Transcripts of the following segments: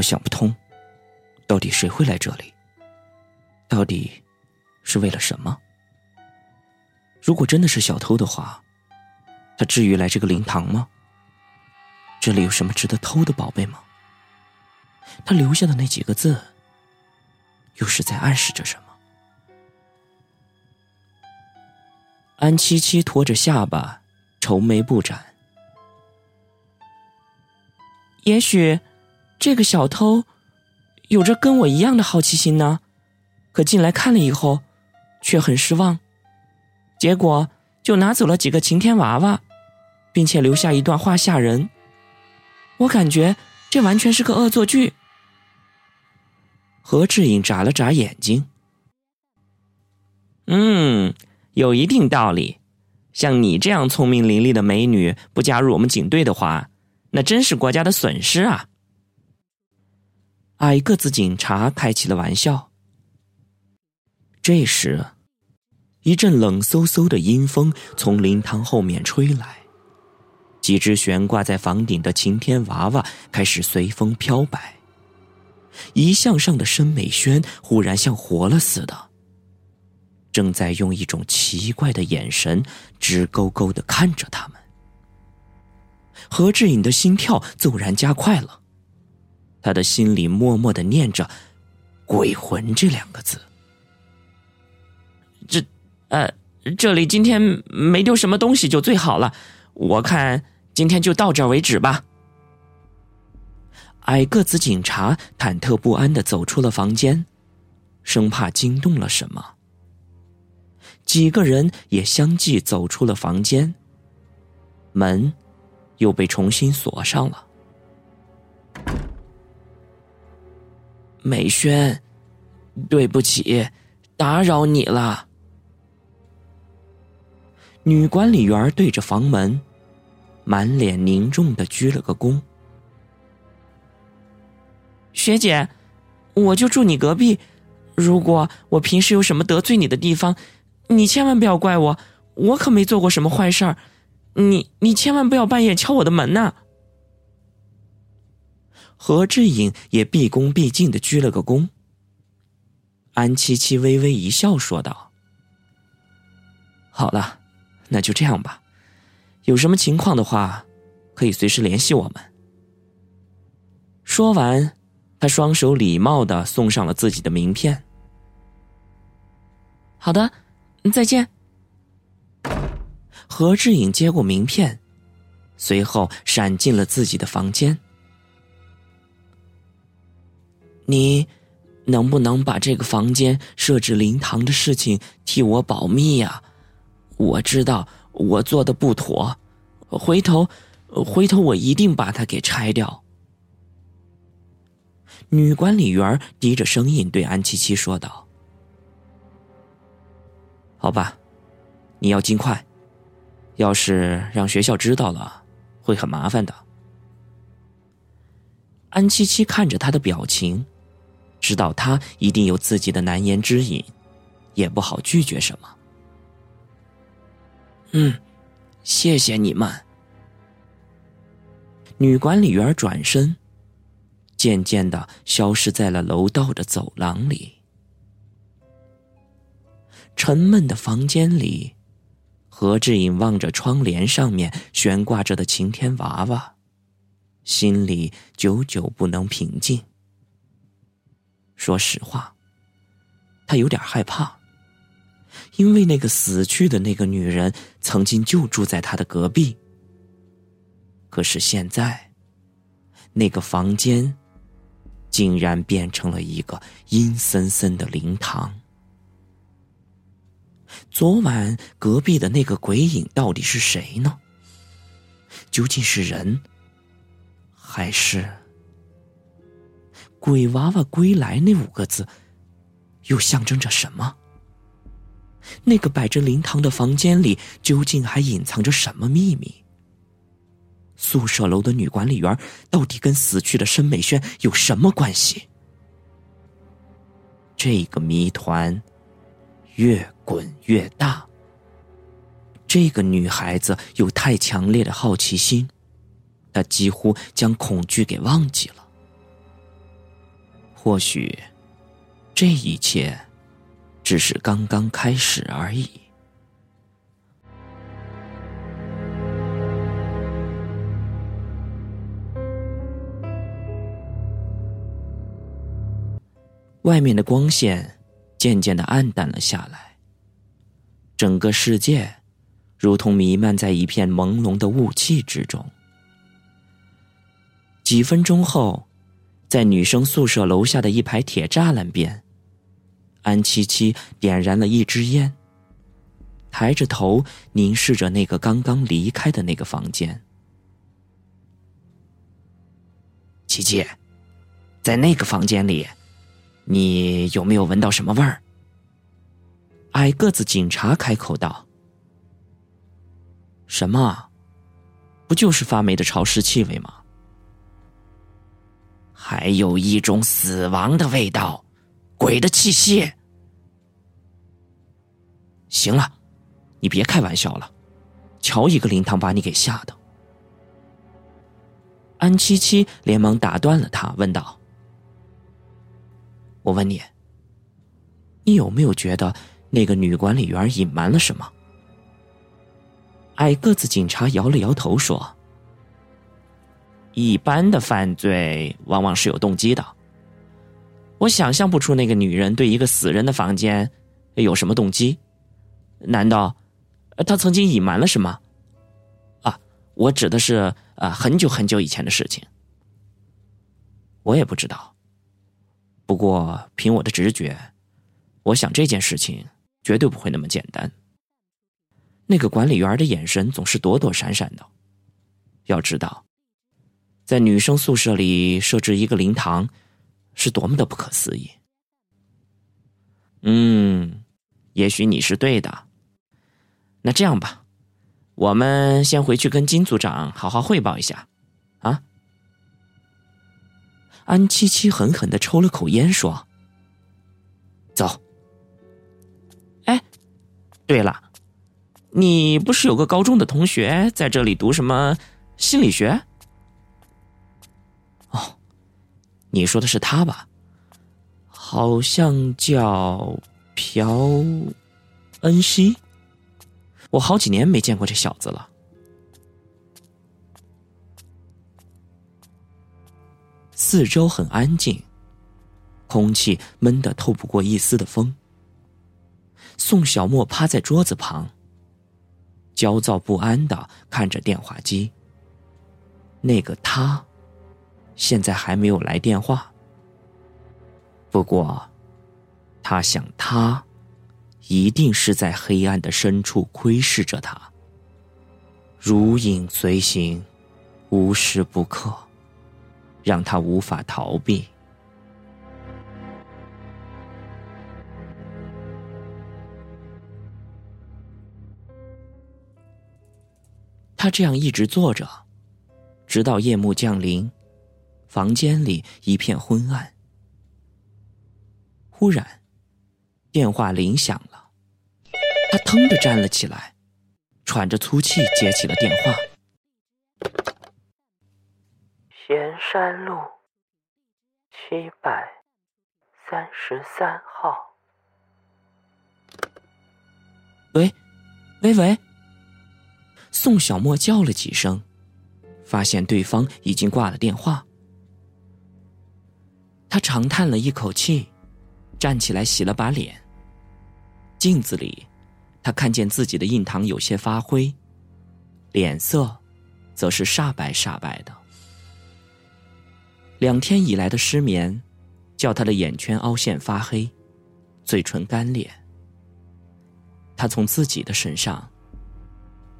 我想不通，到底谁会来这里？到底是为了什么？如果真的是小偷的话，他至于来这个灵堂吗？这里有什么值得偷的宝贝吗？他留下的那几个字，又是在暗示着什么？安七七拖着下巴，愁眉不展。也许，这个小偷有着跟我一样的好奇心呢，可进来看了以后，却很失望，结果就拿走了几个晴天娃娃，并且留下一段话吓人。我感觉这完全是个恶作剧。何志颖眨了眨眼睛，嗯，有一定道理。像你这样聪明伶俐的美女，不加入我们警队的话。那真是国家的损失啊！矮个子警察开起了玩笑。这时，一阵冷飕飕的阴风从灵堂后面吹来，几只悬挂在房顶的晴天娃娃开始随风飘摆。一向上的申美轩忽然像活了似的，正在用一种奇怪的眼神直勾勾的看着他们。何志颖的心跳骤然加快了，他的心里默默的念着“鬼魂”这两个字。这，呃，这里今天没丢什么东西就最好了，我看今天就到这为止吧。矮个子警察忐忑不安的走出了房间，生怕惊动了什么。几个人也相继走出了房间，门。又被重新锁上了。美轩，对不起，打扰你了。女管理员对着房门，满脸凝重的鞠了个躬。学姐，我就住你隔壁，如果我平时有什么得罪你的地方，你千万不要怪我，我可没做过什么坏事儿。你你千万不要半夜敲我的门呐！何志颖也毕恭毕敬的鞠了个躬。安七七微微一笑，说道：“好了，那就这样吧。有什么情况的话，可以随时联系我们。”说完，他双手礼貌的送上了自己的名片。好的，再见。何志颖接过名片，随后闪进了自己的房间。你能不能把这个房间设置灵堂的事情替我保密呀？我知道我做的不妥，回头，回头我一定把它给拆掉。女管理员低着声音对安七七说道：“好吧，你要尽快。”要是让学校知道了，会很麻烦的。安七七看着他的表情，知道他一定有自己的难言之隐，也不好拒绝什么。嗯，谢谢你们。女管理员转身，渐渐的消失在了楼道的走廊里。沉闷的房间里。何志颖望着窗帘上面悬挂着的晴天娃娃，心里久久不能平静。说实话，他有点害怕，因为那个死去的那个女人曾经就住在他的隔壁。可是现在，那个房间竟然变成了一个阴森森的灵堂。昨晚隔壁的那个鬼影到底是谁呢？究竟是人，还是“鬼娃娃归来”那五个字，又象征着什么？那个摆着灵堂的房间里，究竟还隐藏着什么秘密？宿舍楼的女管理员到底跟死去的申美轩有什么关系？这个谜团。越滚越大。这个女孩子有太强烈的好奇心，她几乎将恐惧给忘记了。或许，这一切只是刚刚开始而已。外面的光线渐渐的暗淡了下来，整个世界如同弥漫在一片朦胧的雾气之中。几分钟后，在女生宿舍楼下的一排铁栅栏边，安七七点燃了一支烟，抬着头凝视着那个刚刚离开的那个房间。七七，在那个房间里。你有没有闻到什么味儿？矮个子警察开口道：“什么？不就是发霉的潮湿气味吗？还有一种死亡的味道，鬼的气息。行了，你别开玩笑了，瞧一个灵堂把你给吓的。”安七七连忙打断了他，问道。我问你，你有没有觉得那个女管理员隐瞒了什么？矮个子警察摇了摇头说：“一般的犯罪往往是有动机的。我想象不出那个女人对一个死人的房间有什么动机。难道她曾经隐瞒了什么？啊，我指的是啊，很久很久以前的事情。我也不知道。”不过，凭我的直觉，我想这件事情绝对不会那么简单。那个管理员的眼神总是躲躲闪闪的。要知道，在女生宿舍里设置一个灵堂，是多么的不可思议。嗯，也许你是对的。那这样吧，我们先回去跟金组长好好汇报一下，啊。安七七狠狠的抽了口烟，说：“走。”哎，对了，你不是有个高中的同学在这里读什么心理学？你说的是他吧？好像叫朴恩熙，我好几年没见过这小子了。四周很安静，空气闷得透不过一丝的风。宋小沫趴在桌子旁，焦躁不安的看着电话机。那个他，现在还没有来电话。不过，他想，他一定是在黑暗的深处窥视着他，如影随形，无时不刻。让他无法逃避。他这样一直坐着，直到夜幕降临，房间里一片昏暗。忽然，电话铃响了，他腾地站了起来，喘着粗气接起了电话。盐山路七百三十三号。喂，喂喂！宋小沫叫了几声，发现对方已经挂了电话。他长叹了一口气，站起来洗了把脸。镜子里，他看见自己的印堂有些发灰，脸色则是煞白煞白的。两天以来的失眠，叫他的眼圈凹陷发黑，嘴唇干裂。他从自己的身上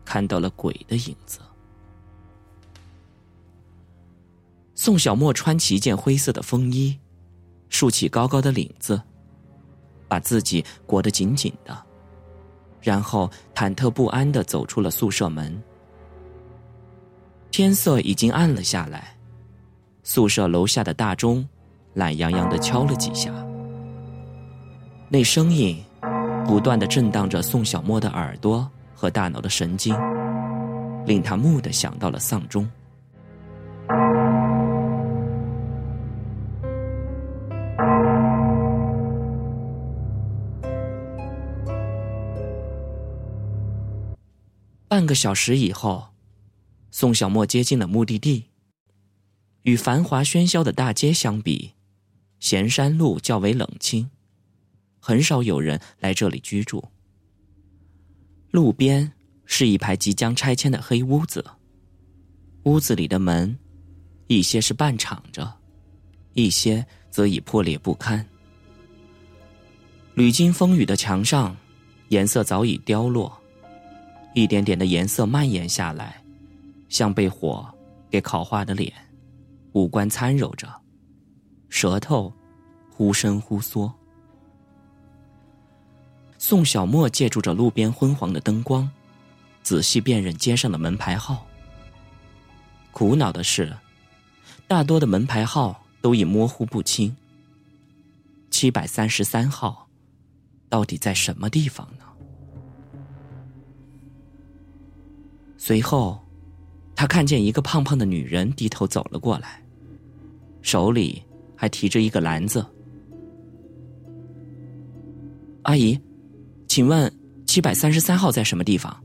看到了鬼的影子。宋小沫穿起一件灰色的风衣，竖起高高的领子，把自己裹得紧紧的，然后忐忑不安的走出了宿舍门。天色已经暗了下来。宿舍楼下的大钟，懒洋洋的敲了几下。那声音，不断的震荡着宋小沫的耳朵和大脑的神经，令他蓦地想到了丧钟。半个小时以后，宋小沫接近了目的地。与繁华喧嚣的大街相比，咸山路较为冷清，很少有人来这里居住。路边是一排即将拆迁的黑屋子，屋子里的门，一些是半敞着，一些则已破裂不堪。屡经风雨的墙上，颜色早已凋落。一点点的颜色蔓延下来，像被火给烤化的脸，五官参揉着，舌头忽伸忽缩。宋小沫借助着路边昏黄的灯光，仔细辨认街上的门牌号。苦恼的是，大多的门牌号都已模糊不清。七百三十三号，到底在什么地方呢？随后，他看见一个胖胖的女人低头走了过来，手里还提着一个篮子。阿姨，请问七百三十三号在什么地方？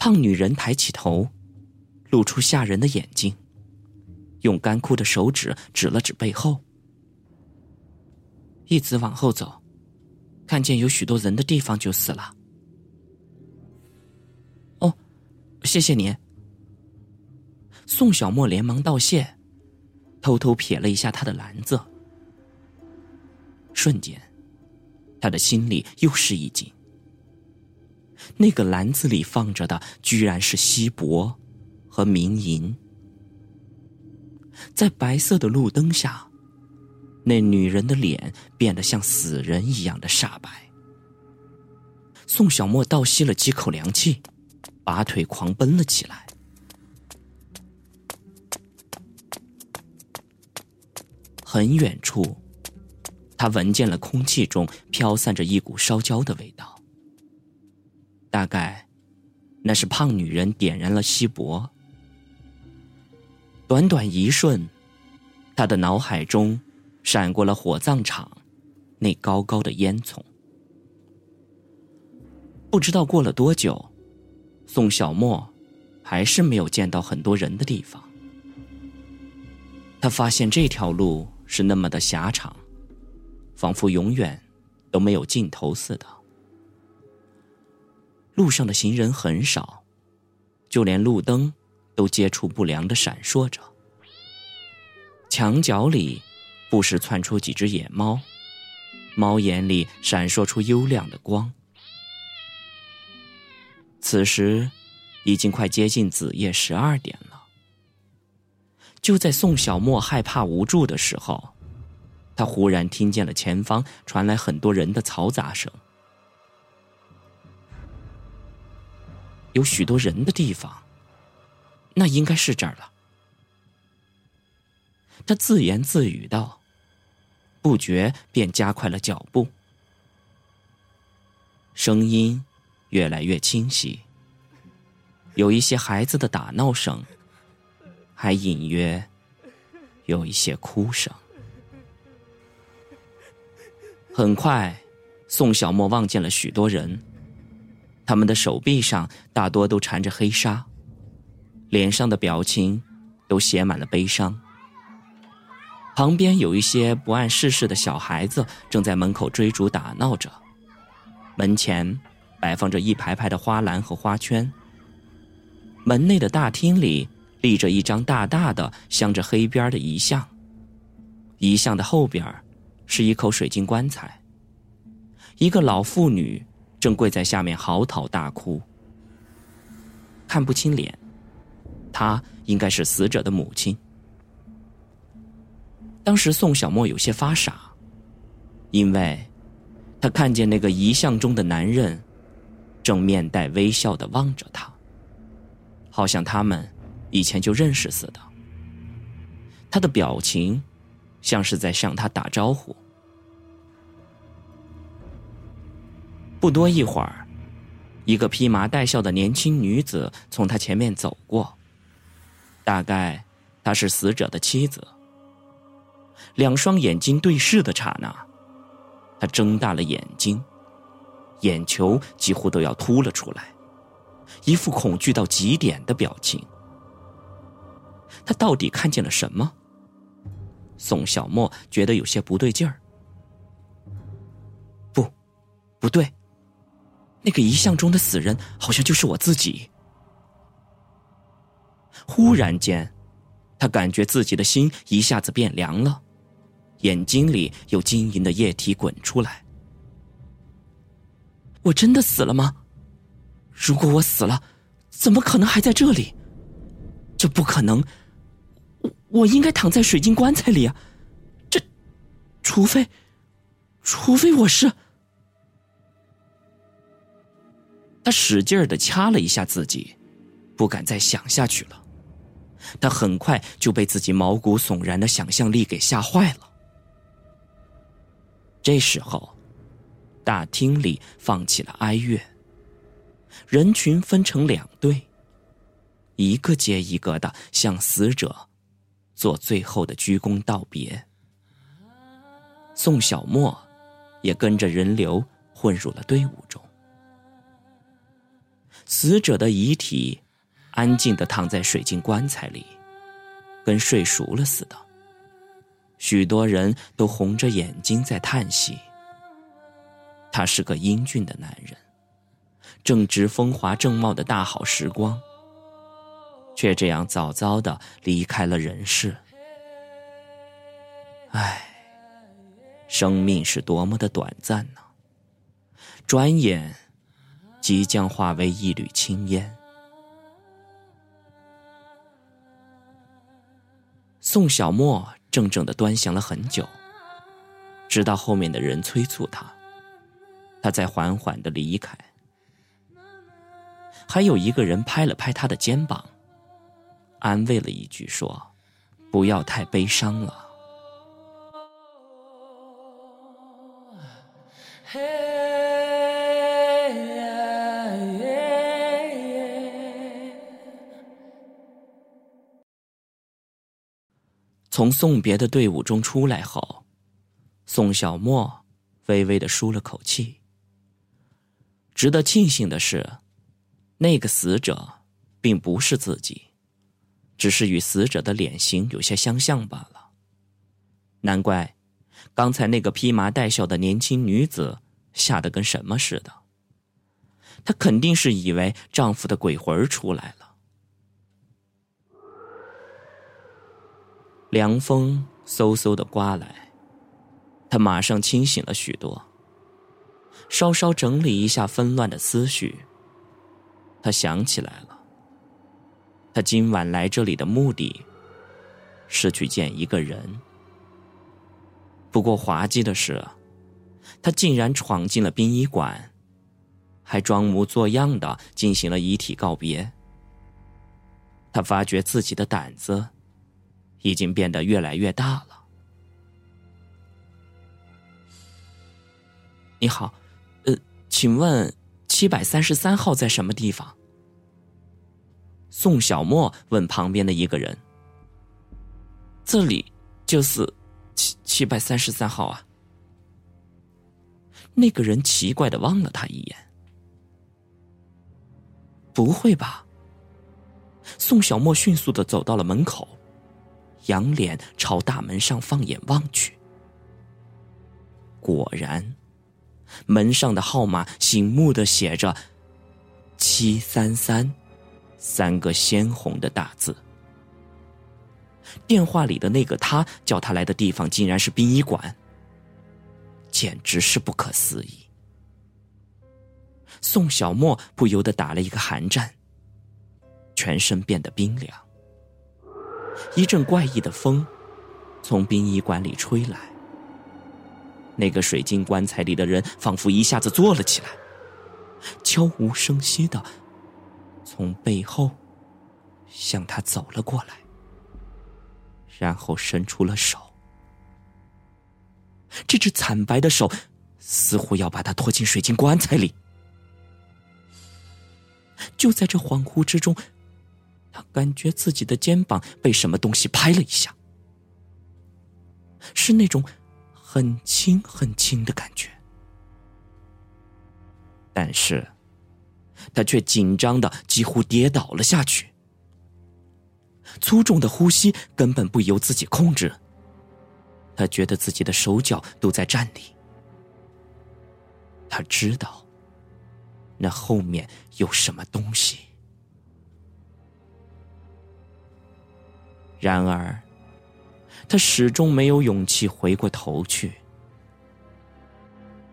胖女人抬起头，露出吓人的眼睛，用干枯的手指指了指背后，一直往后走，看见有许多人的地方就是了。谢谢您。宋小沫连忙道谢，偷偷瞥了一下他的篮子，瞬间，他的心里又是一惊。那个篮子里放着的居然是锡箔和冥银，在白色的路灯下，那女人的脸变得像死人一样的煞白。宋小沫倒吸了几口凉气。拔腿狂奔了起来。很远处，他闻见了空气中飘散着一股烧焦的味道。大概，那是胖女人点燃了锡箔。短短一瞬，他的脑海中闪过了火葬场那高高的烟囱。不知道过了多久。宋小沫还是没有见到很多人的地方。他发现这条路是那么的狭长，仿佛永远都没有尽头似的。路上的行人很少，就连路灯都接触不良的闪烁着。墙角里不时窜出几只野猫，猫眼里闪烁出幽亮的光。此时，已经快接近子夜十二点了。就在宋小沫害怕无助的时候，他忽然听见了前方传来很多人的嘈杂声。有许多人的地方，那应该是这儿了。他自言自语道，不觉便加快了脚步，声音。越来越清晰，有一些孩子的打闹声，还隐约有一些哭声。很快，宋小沫望见了许多人，他们的手臂上大多都缠着黑纱，脸上的表情都写满了悲伤。旁边有一些不谙世事的小孩子正在门口追逐打闹着，门前。摆放着一排排的花篮和花圈。门内的大厅里立着一张大大的镶着黑边的遗像，遗像的后边是一口水晶棺材。一个老妇女正跪在下面嚎啕大哭，看不清脸，她应该是死者的母亲。当时宋小沫有些发傻，因为他看见那个遗像中的男人。正面带微笑的望着他，好像他们以前就认识似的。他的表情像是在向他打招呼。不多一会儿，一个披麻戴孝的年轻女子从他前面走过，大概她是死者的妻子。两双眼睛对视的刹那，他睁大了眼睛。眼球几乎都要凸了出来。一副恐惧到极点的表情。他到底看见了什么？宋小沫觉得有些不对劲儿。不，不对，那个遗像中的死人好像就是我自己。忽然间，他感觉自己的心一下子变凉了，眼睛里有晶莹的液体滚出来。我真的死了吗？如果我死了，怎么可能还在这里？这不可能！我我应该躺在水晶棺材里啊！这，除非，除非我是……他使劲的掐了一下自己，不敢再想下去了。他很快就被自己毛骨悚然的想象力给吓坏了。这时候，大厅里放起了哀乐，人群分成两队，一个接一个的向死者做最后的鞠躬道别。宋小沫也跟着人流混入了队伍中，死者的遗体。安静的躺在水晶棺材里，跟睡熟了似的。许多人都红着眼睛在叹息。他是个英俊的男人，正值风华正茂的大好时光，却这样早早的离开了人世。唉，生命是多么的短暂呢！转眼，即将化为一缕青烟。宋小沫怔怔的端详了很久，直到后面的人催促他，他在缓缓的离开。还有一个人拍了拍他的肩膀，安慰了一句说：“不要太悲伤了。”从送别的队伍中出来后，宋小沫微微的舒了口气。值得庆幸的是，那个死者并不是自己，只是与死者的脸型有些相像罢了。难怪刚才那个披麻戴孝的年轻女子吓得跟什么似的，她肯定是以为丈夫的鬼魂出来了。凉风嗖嗖的刮来，她马上清醒了许多。稍稍整理一下纷乱的思绪，他想起来了。他今晚来这里的目的，是去见一个人。不过滑稽的是，他竟然闯进了殡仪馆，还装模作样的进行了遗体告别。他发觉自己的胆子。已经变得越来越大了。你好，请问七百三十三号在什么地方？宋小沫问旁边的一个人。这里就是七七百三十三号啊。那个人奇怪的望了他一眼。不会吧？宋小沫迅速的走到了门口。仰脸朝大门上放眼望去，果然，门上的号码醒目的写着“七三三”三个鲜红的大字。电话里的那个他叫他来的地方竟然是殡仪馆，简直是不可思议。宋小沫不由得打了一个寒战，全身变得冰凉。一阵怪异的风从殡仪馆里吹来，那个水晶棺材里的人仿佛一下子坐了起来，悄无声息的从背后向他走了过来，然后伸出了手。这只惨白的手似乎要把他拖进水晶棺材里。就在这恍惚之中。他感觉自己的肩膀被什么东西拍了一下，是那种很轻很轻的感觉。但是，他却紧张的几乎跌倒了下去。粗重的呼吸根本不由自己控制。他觉得自己的手脚都在颤栗。他知道，那后面有什么东西。然而，他始终没有勇气回过头去。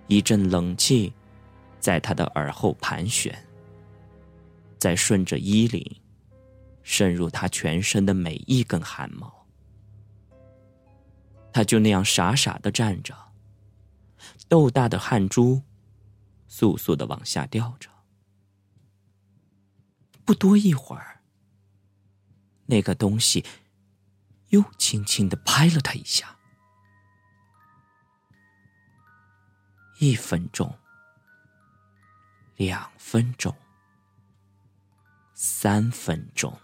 一阵冷气在他的耳后盘旋，再顺着衣领。渗入他全身的每一根汗毛，他就那样傻傻的站着，豆大的汗珠簌簌的往下掉着。不多一会儿，那个东西又轻轻的拍了他一下。一分钟，两分钟，三分钟。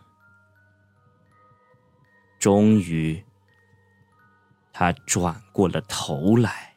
终于，他转过了头来。